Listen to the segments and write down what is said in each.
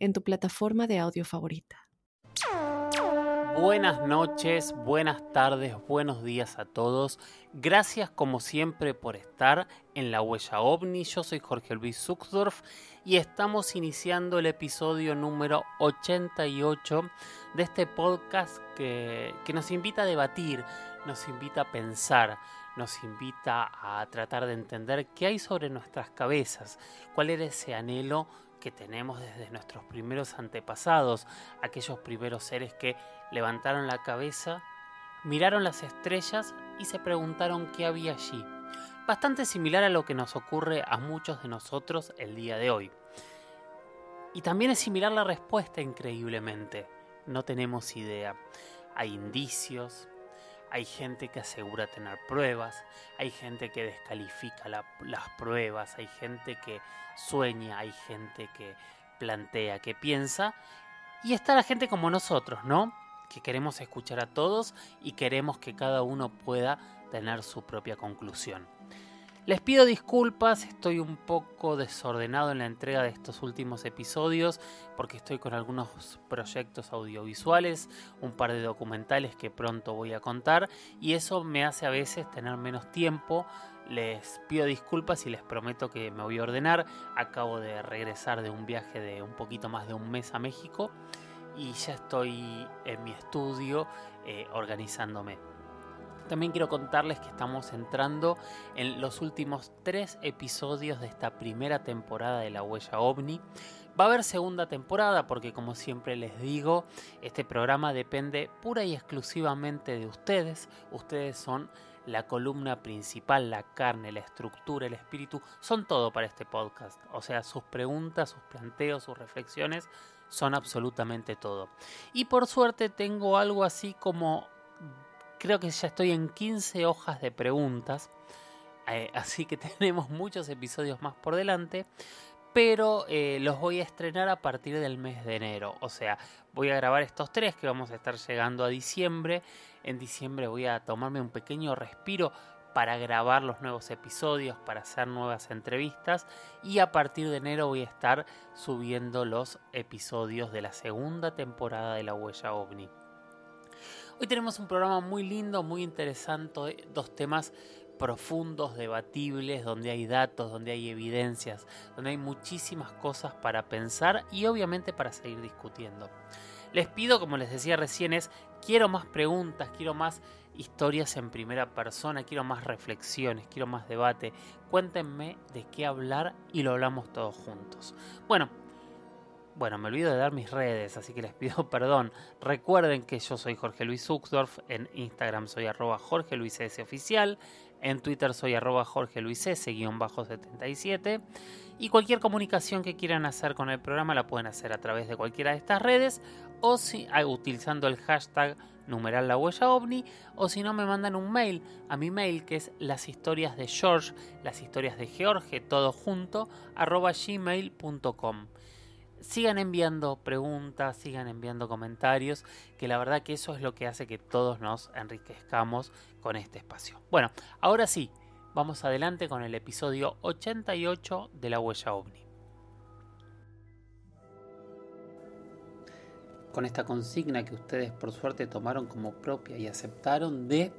en tu plataforma de audio favorita. Buenas noches, buenas tardes, buenos días a todos. Gracias como siempre por estar en la huella ovni. Yo soy Jorge Luis Zuckdorf y estamos iniciando el episodio número 88 de este podcast que, que nos invita a debatir, nos invita a pensar, nos invita a tratar de entender qué hay sobre nuestras cabezas, cuál era ese anhelo que tenemos desde nuestros primeros antepasados, aquellos primeros seres que levantaron la cabeza, miraron las estrellas y se preguntaron qué había allí. Bastante similar a lo que nos ocurre a muchos de nosotros el día de hoy. Y también es similar la respuesta increíblemente. No tenemos idea. Hay indicios, hay gente que asegura tener pruebas, hay gente que descalifica las pruebas, hay gente que sueña, hay gente que plantea, que piensa, y está la gente como nosotros, ¿no? Que queremos escuchar a todos y queremos que cada uno pueda tener su propia conclusión. Les pido disculpas, estoy un poco desordenado en la entrega de estos últimos episodios porque estoy con algunos proyectos audiovisuales, un par de documentales que pronto voy a contar y eso me hace a veces tener menos tiempo. Les pido disculpas y les prometo que me voy a ordenar. Acabo de regresar de un viaje de un poquito más de un mes a México y ya estoy en mi estudio eh, organizándome. También quiero contarles que estamos entrando en los últimos tres episodios de esta primera temporada de La Huella OVNI. Va a haber segunda temporada porque como siempre les digo, este programa depende pura y exclusivamente de ustedes. Ustedes son la columna principal, la carne, la estructura, el espíritu, son todo para este podcast. O sea, sus preguntas, sus planteos, sus reflexiones son absolutamente todo. Y por suerte tengo algo así como creo que ya estoy en 15 hojas de preguntas, eh, así que tenemos muchos episodios más por delante, pero eh, los voy a estrenar a partir del mes de enero, o sea, voy a grabar estos tres que vamos a estar llegando a diciembre, en diciembre voy a tomarme un pequeño respiro para grabar los nuevos episodios, para hacer nuevas entrevistas y a partir de enero voy a estar subiendo los episodios de la segunda temporada de La Huella OVNI. Hoy tenemos un programa muy lindo, muy interesante, dos temas profundos, debatibles, donde hay datos, donde hay evidencias, donde hay muchísimas cosas para pensar y obviamente para seguir discutiendo. Les pido, como les decía recién, es quiero más preguntas, quiero más historias en primera persona, quiero más reflexiones, quiero más debate. Cuéntenme de qué hablar y lo hablamos todos juntos. Bueno, bueno, me olvido de dar mis redes, así que les pido perdón. Recuerden que yo soy Jorge Luis Zuxdorf, en Instagram soy arroba Jorge Luis S oficial, en Twitter soy arroba Jorge Luis S 77 y cualquier comunicación que quieran hacer con el programa la pueden hacer a través de cualquiera de estas redes o si, ah, utilizando el hashtag numeral la huella o si no me mandan un mail a mi mail que es las historias de George, las historias de George, todo junto, arroba gmail.com sigan enviando preguntas, sigan enviando comentarios, que la verdad que eso es lo que hace que todos nos enriquezcamos con este espacio. Bueno, ahora sí, vamos adelante con el episodio 88 de la huella ovni. Con esta consigna que ustedes por suerte tomaron como propia y aceptaron de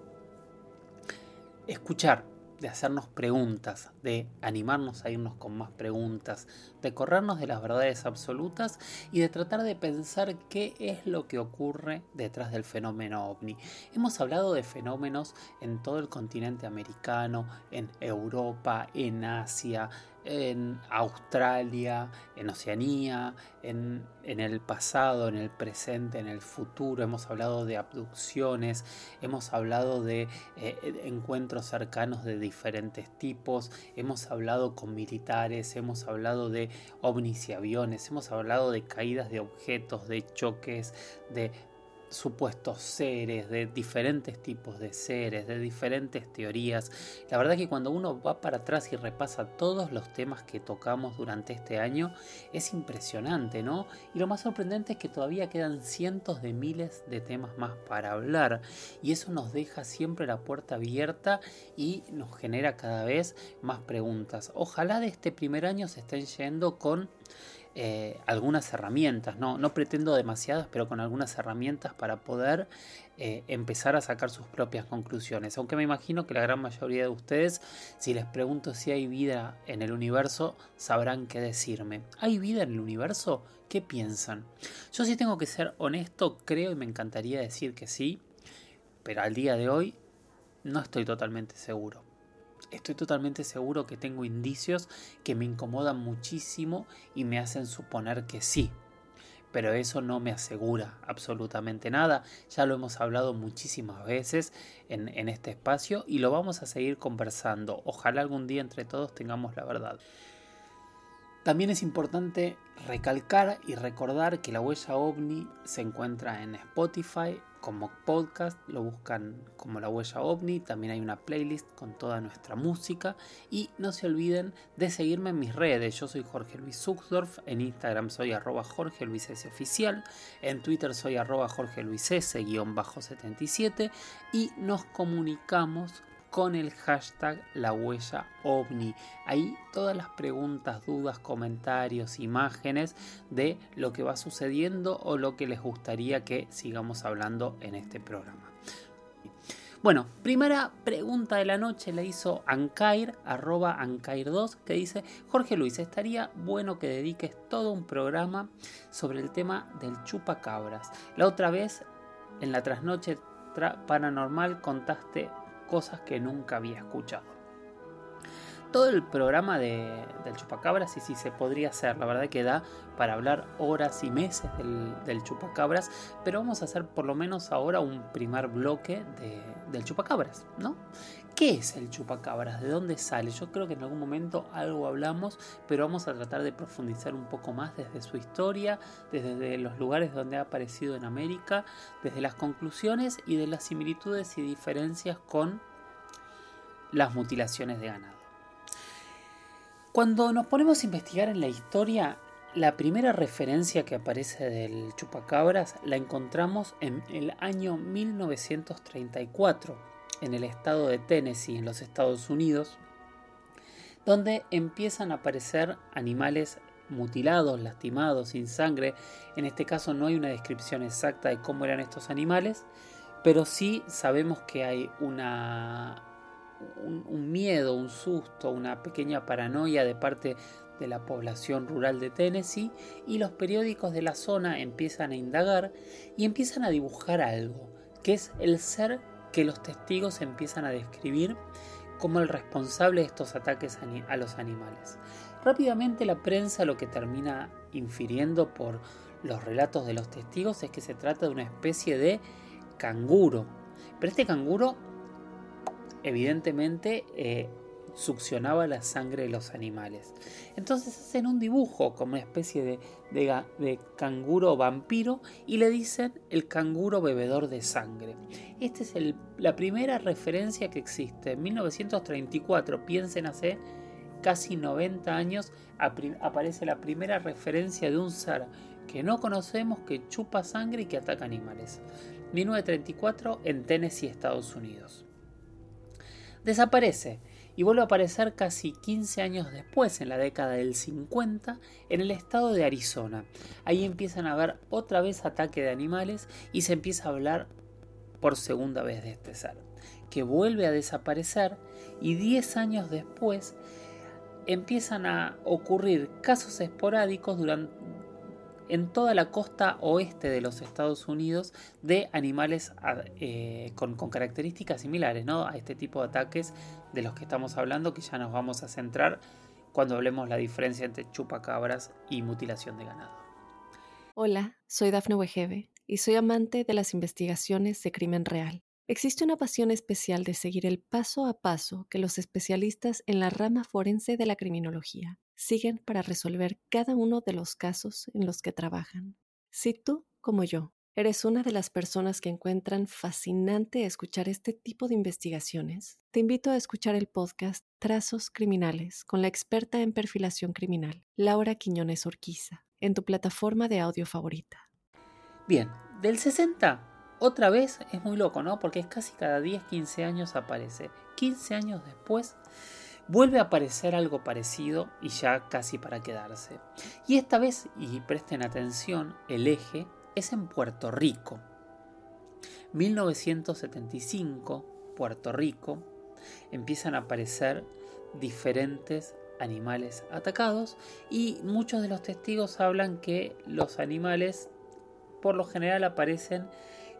escuchar de hacernos preguntas, de animarnos a irnos con más preguntas, de corrernos de las verdades absolutas y de tratar de pensar qué es lo que ocurre detrás del fenómeno ovni. Hemos hablado de fenómenos en todo el continente americano, en Europa, en Asia, en Australia, en Oceanía, en, el pasado, en el presente, en el futuro. Hemos hablado de abducciones, hemos hablado de eh, encuentros cercanos de diferentes tipos, hemos hablado con militares, hemos hablado de ovnis y aviones, hemos hablado de caídas de objetos, de choques, de supuestos seres, de diferentes tipos de seres, de diferentes teorías. La verdad que cuando uno va para atrás y repasa todos los temas que tocamos durante este año, es impresionante, ¿no? Y lo más sorprendente es que todavía quedan cientos de miles de temas más para hablar. Y eso nos deja siempre la puerta abierta y nos genera cada vez más preguntas. Ojalá de este primer año se estén yendo con eh, algunas herramientas, ¿no? no pretendo demasiadas, pero con algunas herramientas para poder eh, empezar a sacar sus propias conclusiones. Aunque me imagino que la gran mayoría de ustedes, si les pregunto si hay vida en el universo, sabrán qué decirme. ¿Hay vida en el universo? ¿Qué piensan? Yo sí tengo que ser honesto, creo y me encantaría decir que sí, pero al día de hoy no estoy totalmente seguro estoy totalmente seguro que tengo indicios que me incomodan muchísimo y me hacen suponer que sí. Pero eso no me asegura absolutamente nada. Ya lo hemos hablado muchísimas veces en, este espacio y lo vamos a seguir conversando. Ojalá algún día entre todos tengamos la verdad. También es importante recalcar y recordar que la huella ovni se encuentra en Spotify, como podcast, lo buscan como la huella ovni, también hay una playlist con toda nuestra música y no se olviden de seguirme en mis redes, yo soy Jorge Luis Zuxdorf, en Instagram soy arroba Jorge Luis S oficial, en Twitter soy arroba Jorge Luis S guion bajo 77 y nos comunicamos con el hashtag la huella ovni. Ahí todas las preguntas, dudas, comentarios, imágenes de lo que va sucediendo o lo que les gustaría que sigamos hablando en este programa. Bueno, primera pregunta de la noche la hizo Ankair, arroba Ankair2, que dice, Jorge Luis, estaría bueno que dediques todo un programa sobre el tema del chupacabras. La otra vez, en la trasnoche paranormal, contaste cosas que nunca había escuchado. Todo el programa de, del chupacabras, y sí se podría hacer, la verdad que da para hablar horas y meses del, chupacabras, pero vamos a hacer por lo menos ahora un primer bloque del chupacabras, ¿no? ¿Qué es el chupacabras? ¿De dónde sale? Yo creo que en algún momento algo hablamos, pero vamos a tratar de profundizar un poco más desde su historia, desde los lugares donde ha aparecido en América, desde las conclusiones y de las similitudes y diferencias con las mutilaciones de ganado. Cuando nos ponemos a investigar en la historia, la primera referencia que aparece del chupacabras la encontramos en el año 1934 en el estado de Tennessee, en los Estados Unidos, donde empiezan a aparecer animales mutilados, lastimados, sin sangre. En este caso no hay una descripción exacta de cómo eran estos animales, pero sí sabemos que hay una, un, miedo, un susto, una pequeña paranoia de parte de la población rural de Tennessee y los periódicos de la zona empiezan a indagar y empiezan a dibujar algo, que es el ser que los testigos empiezan a describir como el responsable de estos ataques a los animales. Rápidamente la prensa lo que termina infiriendo por los relatos de los testigos es que se trata de una especie de canguro. Pero este canguro evidentemente eh, succionaba la sangre de los animales. Entonces hacen un dibujo como una especie de, canguro vampiro y le dicen el canguro bebedor de sangre. Esta es la primera referencia que existe. En 1934, piensen hace casi 90 años, aparece la primera referencia de un ser que no conocemos que chupa sangre y que ataca animales. 1934 en Tennessee, Estados Unidos. Desaparece y vuelve a aparecer casi 15 años después, en la década del 50, en el estado de Arizona. Ahí empiezan a haber otra vez ataque de animales y se empieza a hablar por segunda vez de este ser, que vuelve a desaparecer y 10 años después empiezan a ocurrir casos esporádicos durante, en toda la costa oeste de los Estados Unidos de animales eh, con, características similares a este tipo de ataques de los que estamos hablando, que ya nos vamos a centrar cuando hablemos la diferencia entre chupacabras y mutilación de ganado. Hola, soy Dafne Wegebe y soy amante de las investigaciones de crimen real. Existe una pasión especial de seguir el paso a paso que los especialistas en la rama forense de la criminología siguen para resolver cada uno de los casos en los que trabajan. Si tú, como yo, ¿Eres una de las personas que encuentran fascinante escuchar este tipo de investigaciones? Te invito a escuchar el podcast Trazos Criminales con la experta en perfilación criminal, Laura Quiñones Orquiza, en tu plataforma de audio favorita. Bien, del 60, otra vez es muy loco, ¿no? Porque es casi cada 10, 15 años aparece. 15 años después vuelve a aparecer algo parecido y ya casi para quedarse. Y esta vez, y presten atención, el eje es en Puerto Rico. 1975, Puerto Rico, empiezan a aparecer diferentes animales atacados y muchos de los testigos hablan que los animales por lo general aparecen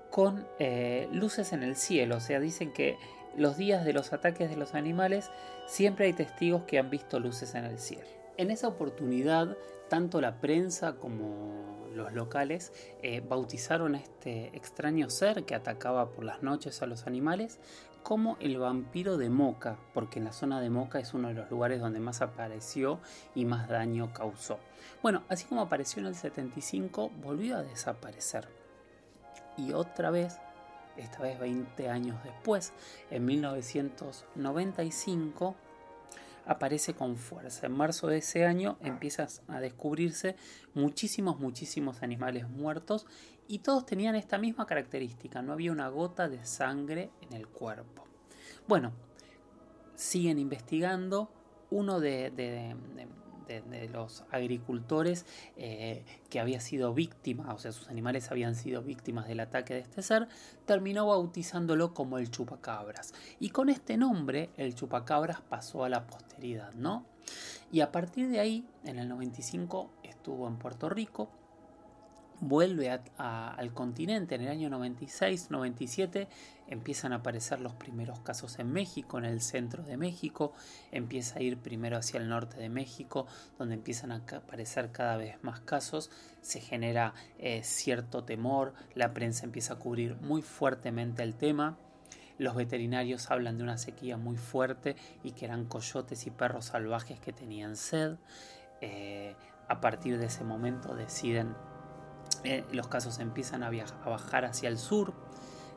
con eh, luces en el cielo, o sea, dicen que los días de los ataques de los animales siempre hay testigos que han visto luces en el cielo. En esa oportunidad, tanto la prensa como los locales eh, bautizaron a este extraño ser que atacaba por las noches a los animales como el vampiro de Moca, porque en la zona de Moca es uno de los lugares donde más apareció y más daño causó. Bueno, así como apareció en el 75, volvió a desaparecer. Y otra vez, esta vez 20 años después, en 1995, aparece con fuerza. En marzo de ese año empiezan a descubrirse muchísimos, muchísimos animales muertos y todos tenían esta misma característica, no había una gota de sangre en el cuerpo. Bueno, siguen investigando, uno de, de, los agricultores eh, que había sido víctima, o sea, sus animales habían sido víctimas del ataque de este ser, terminó bautizándolo como el chupacabras. Y con este nombre, el chupacabras pasó a la posteridad, ¿no? Y a partir de ahí, en el 95, estuvo en Puerto Rico, vuelve al continente en el año 96-97, empiezan a aparecer los primeros casos en México, en el centro de México, empieza a ir primero hacia el norte de México, donde empiezan a aparecer cada vez más casos, se genera eh, cierto temor, la prensa empieza a cubrir muy fuertemente el tema. Los veterinarios hablan de una sequía muy fuerte y que eran coyotes y perros salvajes que tenían sed. Eh, a partir de ese momento deciden eh, los casos empiezan a, bajar hacia el sur.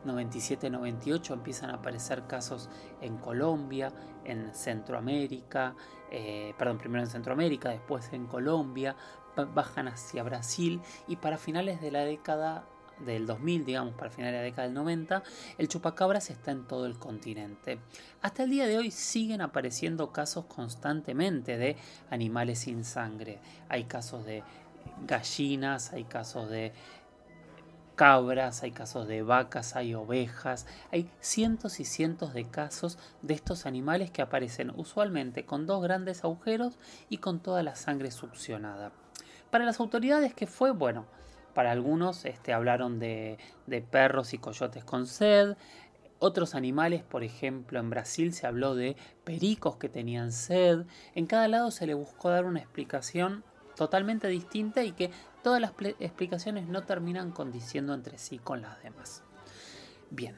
97-98 empiezan a aparecer casos en Colombia, en Centroamérica, eh, perdón, primero en Centroamérica, después en Colombia, bajan hacia Brasil y para finales de la década del 2000, digamos, para finales de la década del 90, el chupacabras está en todo el continente. Hasta el día de hoy siguen apareciendo casos constantemente de animales sin sangre. Hay casos de gallinas, hay casos de cabras, hay casos de vacas, hay ovejas, hay cientos y cientos de casos de estos animales que aparecen usualmente con dos grandes agujeros y con toda la sangre succionada. Para las autoridades, ¿qué fue? Bueno, para algunos este, hablaron de, de perros y coyotes con sed, otros animales, por ejemplo, en Brasil se habló de pericos que tenían sed. En cada lado se le buscó dar una explicación totalmente distinta y que todas las explicaciones no terminan condiciendo entre sí con las demás. Bien.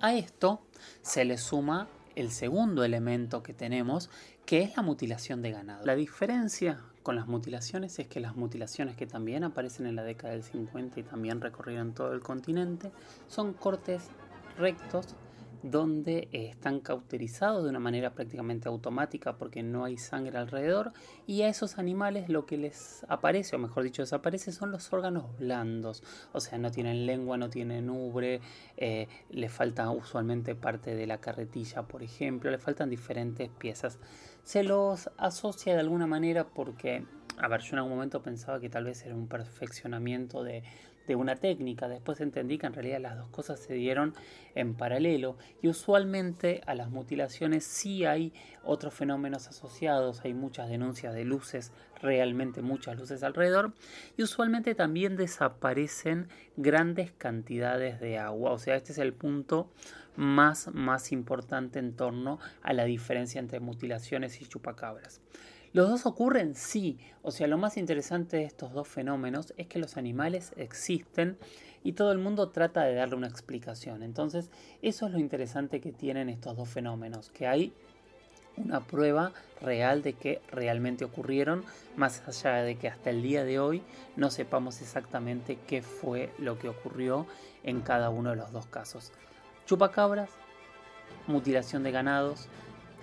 A esto se le suma el segundo elemento que tenemos, que es la mutilación de ganado. La diferencia con las mutilaciones es que las mutilaciones que también aparecen en la década del 50 y también recorrieron todo el continente son cortes rectos donde están cauterizados de una manera prácticamente automática porque no hay sangre alrededor y a esos animales lo que les aparece, o mejor dicho desaparece, son los órganos blandos, o sea, no tienen lengua, no tienen ubre, eh, le falta usualmente parte de la carretilla, por ejemplo, le faltan diferentes piezas. Se los asocia de alguna manera porque a ver, yo en algún momento pensaba que tal vez era un perfeccionamiento de, de una técnica. Después entendí que en realidad las dos cosas se dieron en paralelo y usualmente a las mutilaciones sí hay otros fenómenos asociados, hay muchas denuncias de luces, realmente muchas luces alrededor y usualmente también desaparecen grandes cantidades de agua. O sea, este es el punto más, más importante en torno a la diferencia entre mutilaciones y chupacabras. ¿Los dos ocurren? Sí. O sea, lo más interesante de estos dos fenómenos es que los animales existen y todo el mundo trata de darle una explicación. Entonces, eso es lo interesante que tienen estos dos fenómenos, que hay una prueba real de que realmente ocurrieron, más allá de que hasta el día de hoy no sepamos exactamente qué fue lo que ocurrió en cada uno de los dos casos. Chupacabras, mutilación de ganados,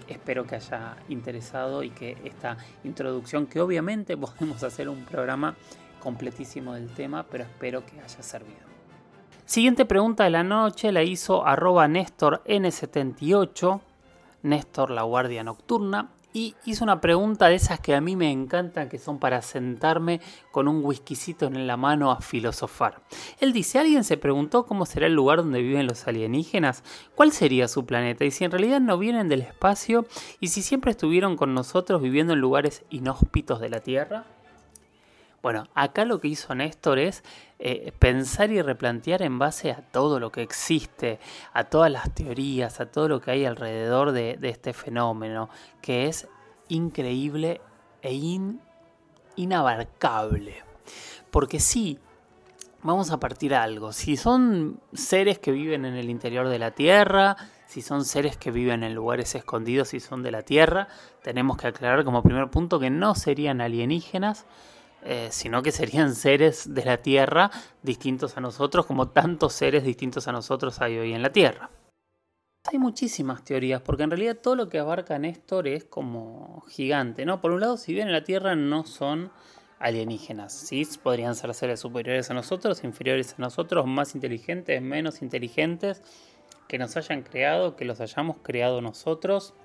espero que haya interesado y que esta introducción, que obviamente podemos hacer un programa completísimo del tema, pero espero que haya servido. Siguiente pregunta de la noche la hizo arroba Néstor N78, Néstor la Guardia Nocturna, y hizo una pregunta de esas que a mí me encantan, que son para sentarme con un whiskycito en la mano a filosofar. Él dice, ¿alguien se preguntó cómo será el lugar donde viven los alienígenas? ¿Cuál sería su planeta? Y si en realidad no vienen del espacio, y si siempre estuvieron con nosotros viviendo en lugares inhóspitos de la Tierra? Bueno, acá lo que hizo Néstor es eh, pensar y replantear en base a todo lo que existe, a todas las teorías, a todo lo que hay alrededor de, este fenómeno, que es increíble e inabarcable. Porque sí, vamos a partir algo. Si son seres que viven en el interior de la Tierra, si son seres que viven en lugares escondidos y son de la Tierra, tenemos que aclarar como primer punto que no serían alienígenas, eh, sino que serían seres de la Tierra distintos a nosotros, como tantos seres distintos a nosotros hay hoy en la Tierra. Hay muchísimas teorías, porque en realidad todo lo que abarca Néstor es como gigante, ¿no? Por un lado, si bien en la Tierra no son alienígenas, ¿sí? Podrían ser seres superiores a nosotros, inferiores a nosotros, más inteligentes, menos inteligentes, que nos hayan creado, que los hayamos creado nosotros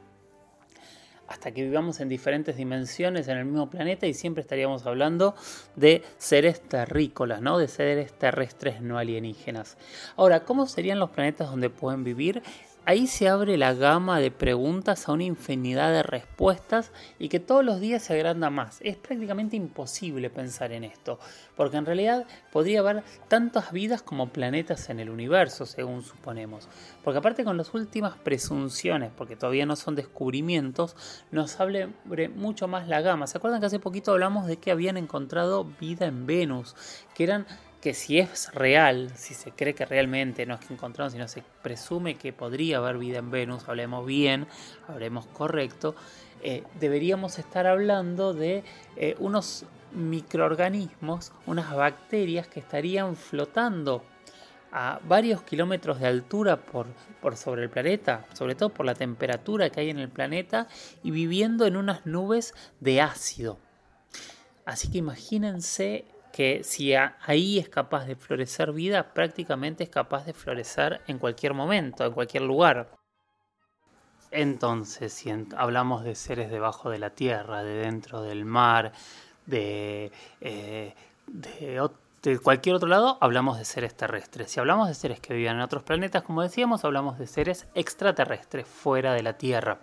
hasta que vivamos en diferentes dimensiones en el mismo planeta y siempre estaríamos hablando de seres terrícolas, ¿no? De seres terrestres no alienígenas. Ahora, ¿cómo serían los planetas donde pueden vivir? Ahí se abre la gama de preguntas a una infinidad de respuestas y que todos los días se agranda más. Es prácticamente imposible pensar en esto, porque en realidad podría haber tantas vidas como planetas en el universo, según suponemos. Porque aparte con las últimas presunciones, porque todavía no son descubrimientos, nos abre mucho más la gama. ¿Se acuerdan que hace poquito hablamos de que habían encontrado vida en Venus? Que eran que si es real, si se cree que realmente no es que encontramos, sino se presume que podría haber vida en Venus, hablemos bien, hablemos correcto, eh, deberíamos estar hablando de eh, unos microorganismos, unas bacterias que estarían flotando a varios kilómetros de altura por, por sobre el planeta, sobre todo por la temperatura que hay en el planeta, y viviendo en unas nubes de ácido. Así que imagínense que si ahí es capaz de florecer vida, prácticamente es capaz de florecer en cualquier momento, en cualquier lugar. Entonces, si hablamos de seres debajo de la tierra, de dentro del mar, de, eh, de, cualquier otro lado, hablamos de seres terrestres. Si hablamos de seres que viven en otros planetas, como decíamos, hablamos de seres extraterrestres, fuera de la Tierra.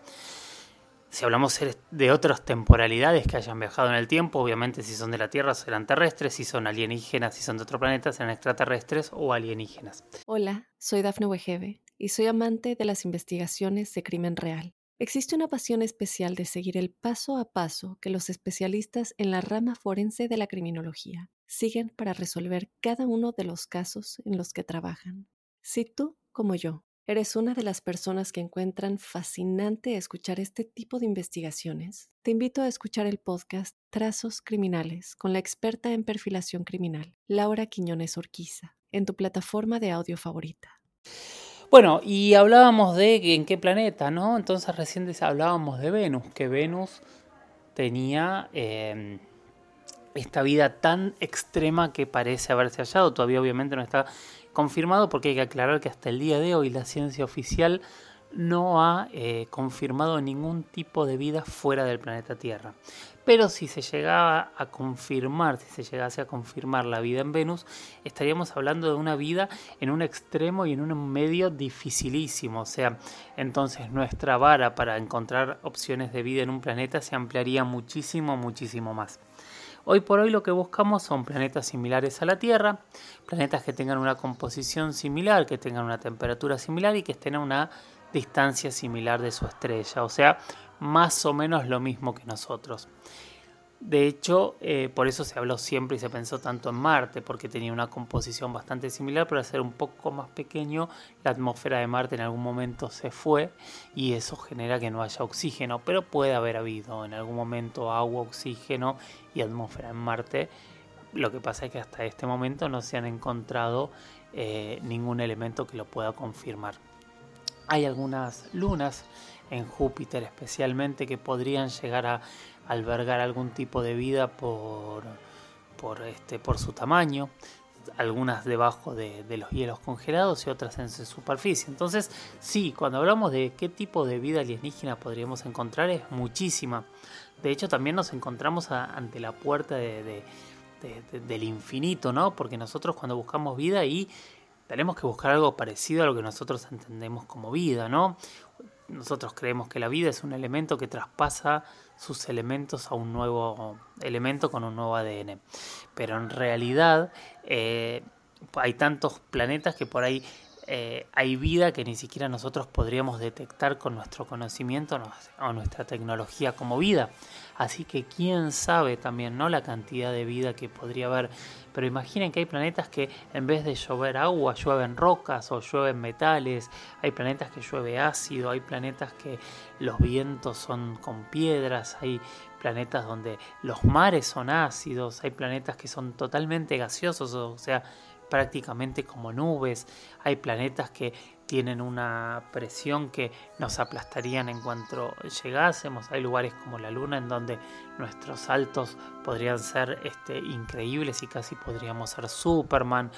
Si hablamos de otras temporalidades que hayan viajado en el tiempo, obviamente si son de la Tierra serán terrestres, si son alienígenas, si son de otro planeta serán extraterrestres o alienígenas. Hola, soy Dafne Wegebe y soy amante de las investigaciones de crimen real. Existe una pasión especial de seguir el paso a paso que los especialistas en la rama forense de la criminología siguen para resolver cada uno de los casos en los que trabajan. Si tú, como yo, ¿Eres una de las personas que encuentran fascinante escuchar este tipo de investigaciones? Te invito a escuchar el podcast Trazos Criminales con la experta en perfilación criminal, Laura Quiñones Orquiza, en tu plataforma de audio favorita. Bueno, y hablábamos de en qué planeta, ¿no? Entonces recién hablábamos de Venus, que Venus tenía em, esta vida tan extrema que parece haberse hallado. Todavía obviamente no está confirmado porque hay que aclarar que hasta el día de hoy la ciencia oficial no ha eh, confirmado ningún tipo de vida fuera del planeta Tierra. Pero si se llegaba a confirmar, si se llegase a confirmar la vida en Venus, estaríamos hablando de una vida en un extremo y en un medio dificilísimo. O sea, entonces nuestra vara para encontrar opciones de vida en un planeta se ampliaría muchísimo, muchísimo más. Hoy por hoy lo que buscamos son planetas similares a la Tierra, planetas que tengan una composición similar, que tengan una temperatura similar y que estén a una distancia similar de su estrella, o sea, más o menos lo mismo que nosotros. De hecho, eh, por eso se habló siempre y se pensó tanto en Marte, porque tenía una composición bastante similar, pero al ser un poco más pequeño, la atmósfera de Marte en algún momento se fue y eso genera que no haya oxígeno, pero puede haber habido en algún momento agua, oxígeno y atmósfera en Marte. Lo que pasa es que hasta este momento no se han encontrado eh, ningún elemento que lo pueda confirmar. Hay algunas lunas en Júpiter especialmente que podrían llegar a albergar algún tipo de vida por, por, este, por su tamaño, algunas debajo de, los hielos congelados y otras en su superficie. Entonces, sí, cuando hablamos de qué tipo de vida alienígena podríamos encontrar, es muchísima. De hecho, también nos encontramos ante la puerta de, del infinito, ¿no? Porque nosotros cuando buscamos vida y tenemos que buscar algo parecido a lo que nosotros entendemos como vida, ¿no? Nosotros creemos que la vida es un elemento que traspasa sus elementos a un nuevo elemento con un nuevo ADN. Pero en realidad eh, hay tantos planetas que por ahí eh, hay vida que ni siquiera nosotros podríamos detectar con nuestro conocimiento o nuestra tecnología como vida. Así que quién sabe también, ¿no? La cantidad de vida que podría haber. Pero imaginen que hay planetas que en vez de llover agua, llueven rocas o llueven metales. Hay planetas que llueve ácido, hay planetas que los vientos son con piedras, hay planetas donde los mares son ácidos, hay planetas que son totalmente gaseosos, o sea, prácticamente como nubes, hay planetas que tienen una presión que nos aplastarían en cuanto llegásemos, hay lugares como la Luna en donde nuestros saltos podrían ser este, increíbles y casi podríamos ser Superman.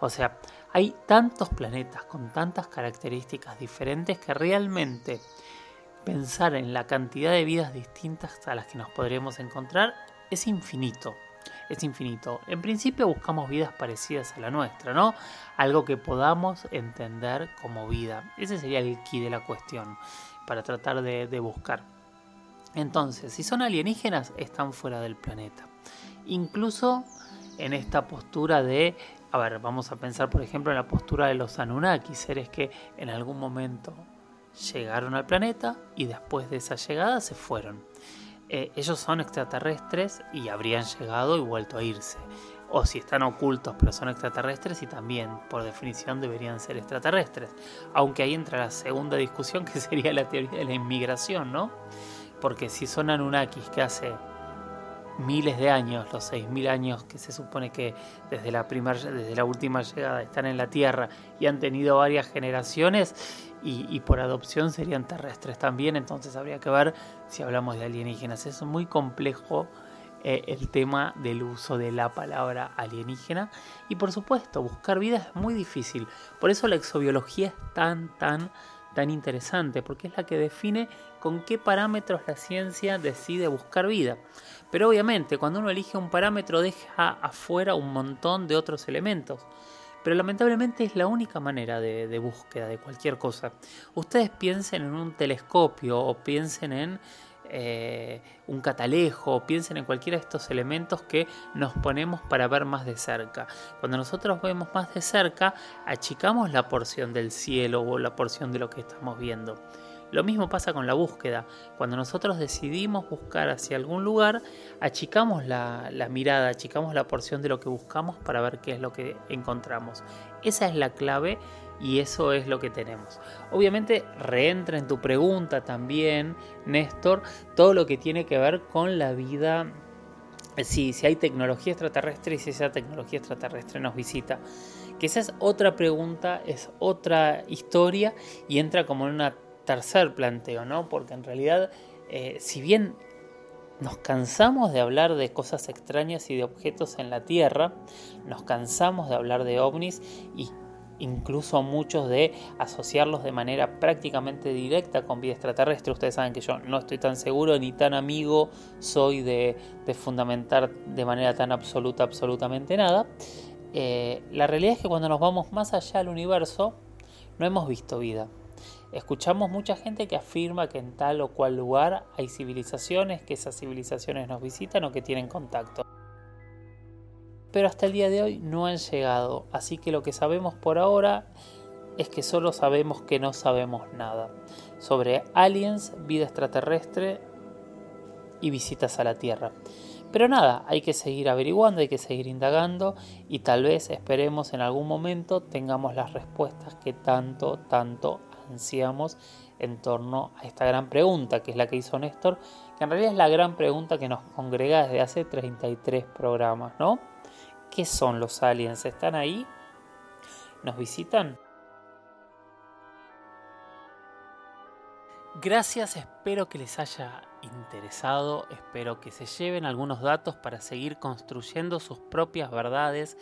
O sea, hay tantos planetas con tantas características diferentes que realmente pensar en la cantidad de vidas distintas a las que nos podríamos encontrar es infinito es infinito. En principio buscamos vidas parecidas a la nuestra, ¿no? Algo que podamos entender como vida. Ese sería el key de la cuestión para tratar de, buscar. Entonces, si son alienígenas, están fuera del planeta. Incluso en esta postura de, a ver, vamos a pensar por ejemplo en la postura de los Anunnaki, seres que en algún momento llegaron al planeta y después de esa llegada se fueron. Eh, ellos son extraterrestres y habrían llegado y vuelto a irse. O si están ocultos pero son extraterrestres y también por definición deberían ser extraterrestres. Aunque ahí entra la segunda discusión que sería la teoría de la inmigración, ¿no? Porque si son Anunnakis que hace miles de años, los 6.000 años que se supone que desde la, desde la última llegada están en la Tierra y han tenido varias generaciones y, por adopción serían terrestres también, entonces habría que ver si hablamos de alienígenas. Es muy complejo eh, el tema del uso de la palabra alienígena y por supuesto buscar vida es muy difícil, por eso la exobiología es tan, tan tan interesante, porque es la que define con qué parámetros la ciencia decide buscar vida. Pero obviamente cuando uno elige un parámetro deja afuera un montón de otros elementos. Pero lamentablemente es la única manera de, búsqueda de cualquier cosa. Ustedes piensen en un telescopio o piensen en eh, un catalejo, piensen en cualquiera de estos elementos que nos ponemos para ver más de cerca. Cuando nosotros vemos más de cerca, achicamos la porción del cielo o la porción de lo que estamos viendo. Lo mismo pasa con la búsqueda. Cuando nosotros decidimos buscar hacia algún lugar, achicamos la, mirada, achicamos la porción de lo que buscamos para ver qué es lo que encontramos. Esa es la clave y eso es lo que tenemos. Obviamente reentra en tu pregunta también, Néstor, todo lo que tiene que ver con la vida, si, si hay tecnología extraterrestre y si esa tecnología extraterrestre nos visita. Que esa es otra pregunta, es otra historia y entra como en un tercer planteo, ¿no? Porque en realidad, eh, si bien nos cansamos de hablar de cosas extrañas y de objetos en la Tierra, nos cansamos de hablar de ovnis y incluso muchos de asociarlos de manera prácticamente directa con vida extraterrestre. Ustedes saben que yo no estoy tan seguro ni tan amigo soy de, fundamentar de manera tan absoluta absolutamente nada. Eh, la realidad es que cuando nos vamos más allá del universo, no hemos visto vida. Escuchamos mucha gente que afirma que en tal o cual lugar hay civilizaciones, que esas civilizaciones nos visitan o que tienen contacto pero hasta el día de hoy no han llegado. Así que lo que sabemos por ahora es que solo sabemos que no sabemos nada sobre aliens, vida extraterrestre y visitas a la Tierra. Pero nada, hay que seguir averiguando, hay que seguir indagando y tal vez esperemos en algún momento tengamos las respuestas que tanto, tanto en torno a esta gran pregunta, que es la que hizo Néstor, que en realidad es la gran pregunta que nos congrega desde hace 33 programas, ¿no? ¿Qué son los aliens? ¿Están ahí? ¿Nos visitan? Gracias, espero que les haya interesado, espero que se lleven algunos datos para seguir construyendo sus propias verdades.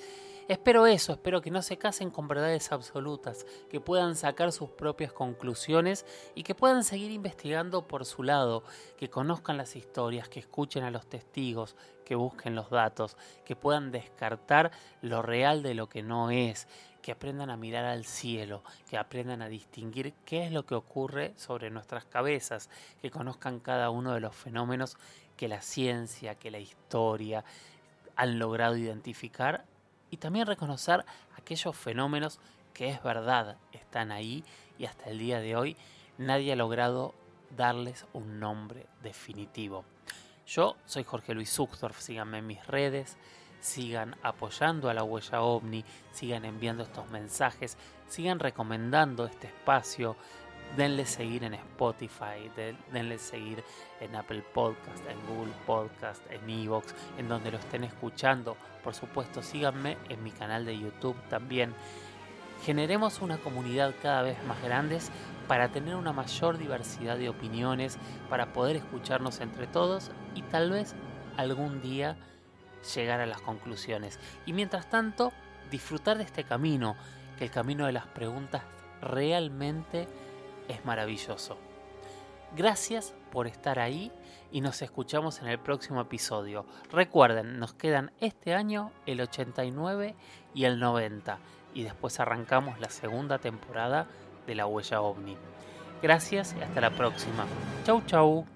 Espero eso, espero que no se casen con verdades absolutas, que puedan sacar sus propias conclusiones y que puedan seguir investigando por su lado, que conozcan las historias, que escuchen a los testigos, que busquen los datos, que puedan descartar lo real de lo que no es, que aprendan a mirar al cielo, que aprendan a distinguir qué es lo que ocurre sobre nuestras cabezas, que conozcan cada uno de los fenómenos que la ciencia, que la historia han logrado identificar y también reconocer aquellos fenómenos que es verdad están ahí y hasta el día de hoy nadie ha logrado darles un nombre definitivo. Yo soy Jorge Luis Zuckdorf, síganme en mis redes, sigan apoyando a la huella ovni, sigan enviando estos mensajes, sigan recomendando este espacio, denle seguir en Spotify, denle seguir en Apple Podcast, en Google Podcast, en Evox, en donde lo estén escuchando. Por supuesto, síganme en mi canal de YouTube también. Generemos una comunidad cada vez más grande para tener una mayor diversidad de opiniones, para poder escucharnos entre todos y tal vez algún día llegar a las conclusiones. Y mientras tanto, disfrutar de este camino, que el camino de las preguntas realmente es maravilloso. Gracias por estar ahí y nos escuchamos en el próximo episodio. Recuerden, nos quedan este año el 89 y el 90 y después arrancamos la segunda temporada de La Huella OVNI. Gracias y hasta la próxima. Chau chau.